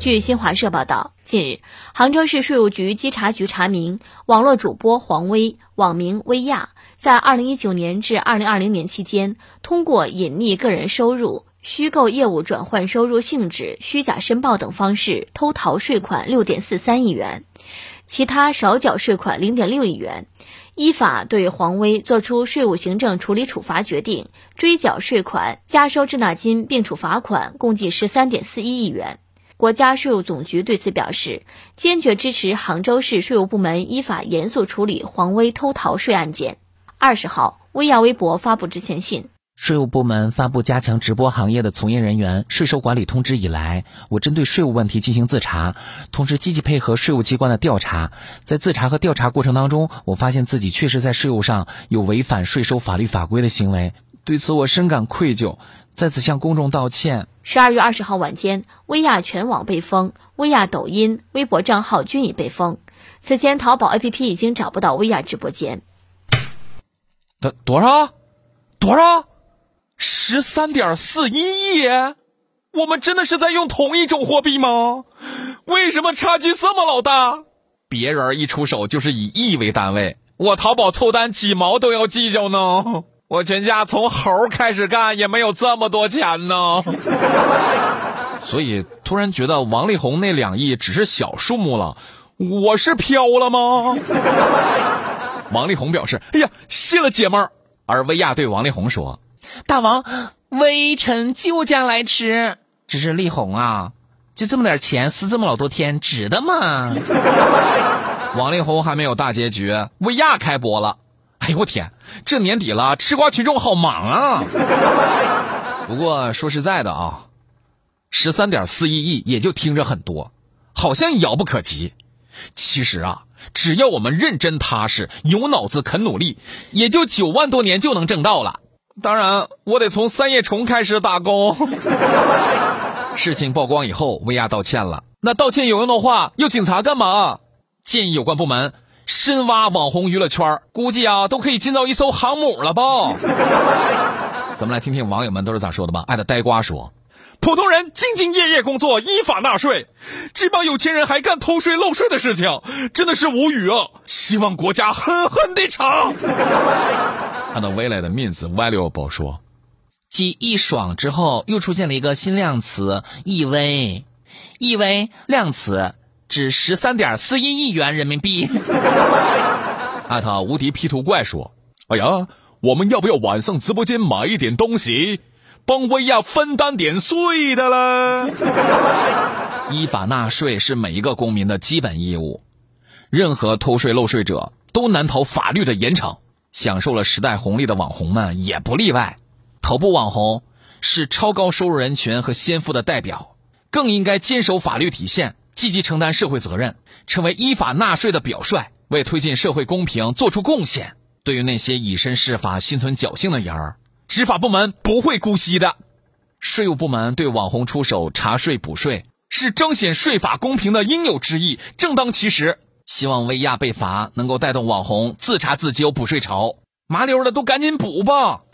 据新华社报道，近日，杭州市税务局稽查局查明，网络主播黄威（网名薇娅）在2019年至2020年期间，通过隐匿个人收入、虚构业务转换收入性质、虚假申报等方式偷逃税款6.43亿元，其他少缴税款0.6亿元。依法对黄威作出税务行政处理处罚决定，追缴税款、加收滞纳金，并处罚款共计13.41亿元。国家税务总局对此表示，坚决支持杭州市税务部门依法严肃处理黄威偷逃税案件。二十号，薇娅微博发布致歉信。税务部门发布加强直播行业的从业人员税收管理通知以来，我针对税务问题进行自查，同时积极配合税务机关的调查。在自查和调查过程当中，我发现自己确实在税务上有违反税收法律法规的行为，对此我深感愧疚，在此向公众道歉。十二月二十号晚间，薇娅全网被封，薇娅抖音、微博账号均已被封。此前，淘宝 APP 已经找不到薇娅直播间。多多少？多少？十三点四一亿，我们真的是在用同一种货币吗？为什么差距这么老大？别人一出手就是以亿为单位，我淘宝凑单几毛都要计较呢。我全家从猴开始干也没有这么多钱呢。所以突然觉得王力宏那两亿只是小数目了，我是飘了吗？王力宏表示：“哎呀，谢了姐们儿。”而薇娅对王力宏说。大王，微臣就将来吃。只是力宏啊，就这么点钱，撕这么老多天，值得吗？王力宏还没有大结局，薇娅开播了。哎呦我天，这年底了，吃瓜群众好忙啊。不过说实在的啊，十三点四一亿也就听着很多，好像遥不可及。其实啊，只要我们认真踏实，有脑子，肯努力，也就九万多年就能挣到了。当然，我得从三叶虫开始打工。事情曝光以后，薇娅道歉了。那道歉有用的话，要警察干嘛？建议有关部门深挖网红娱乐圈，估计啊都可以建造一艘航母了吧？咱们来听听网友们都是咋说的吧。爱的呆瓜说：“普通人兢兢业业工作，依法纳税，这帮有钱人还干偷税漏税的事情，真的是无语啊！希望国家狠狠地查。”看到未来的 means valuable 说，继一爽之后，又出现了一个新量词，e 微，e 微量词指十三点四一亿元人民币。艾特无敌 P 图怪说，哎呀，我们要不要晚上直播间买一点东西，帮薇娅分担点税的了？依法纳税是每一个公民的基本义务，任何偷税漏税者都难逃法律的严惩。享受了时代红利的网红们也不例外。头部网红是超高收入人群和先富的代表，更应该坚守法律底线，积极承担社会责任，成为依法纳税的表率，为推进社会公平做出贡献。对于那些以身试法、心存侥幸的人儿，执法部门不会姑息的。税务部门对网红出手查税补税，是彰显税法公平的应有之义，正当其时。希望薇娅被罚能够带动网红自查自纠补税潮，麻溜的都赶紧补吧。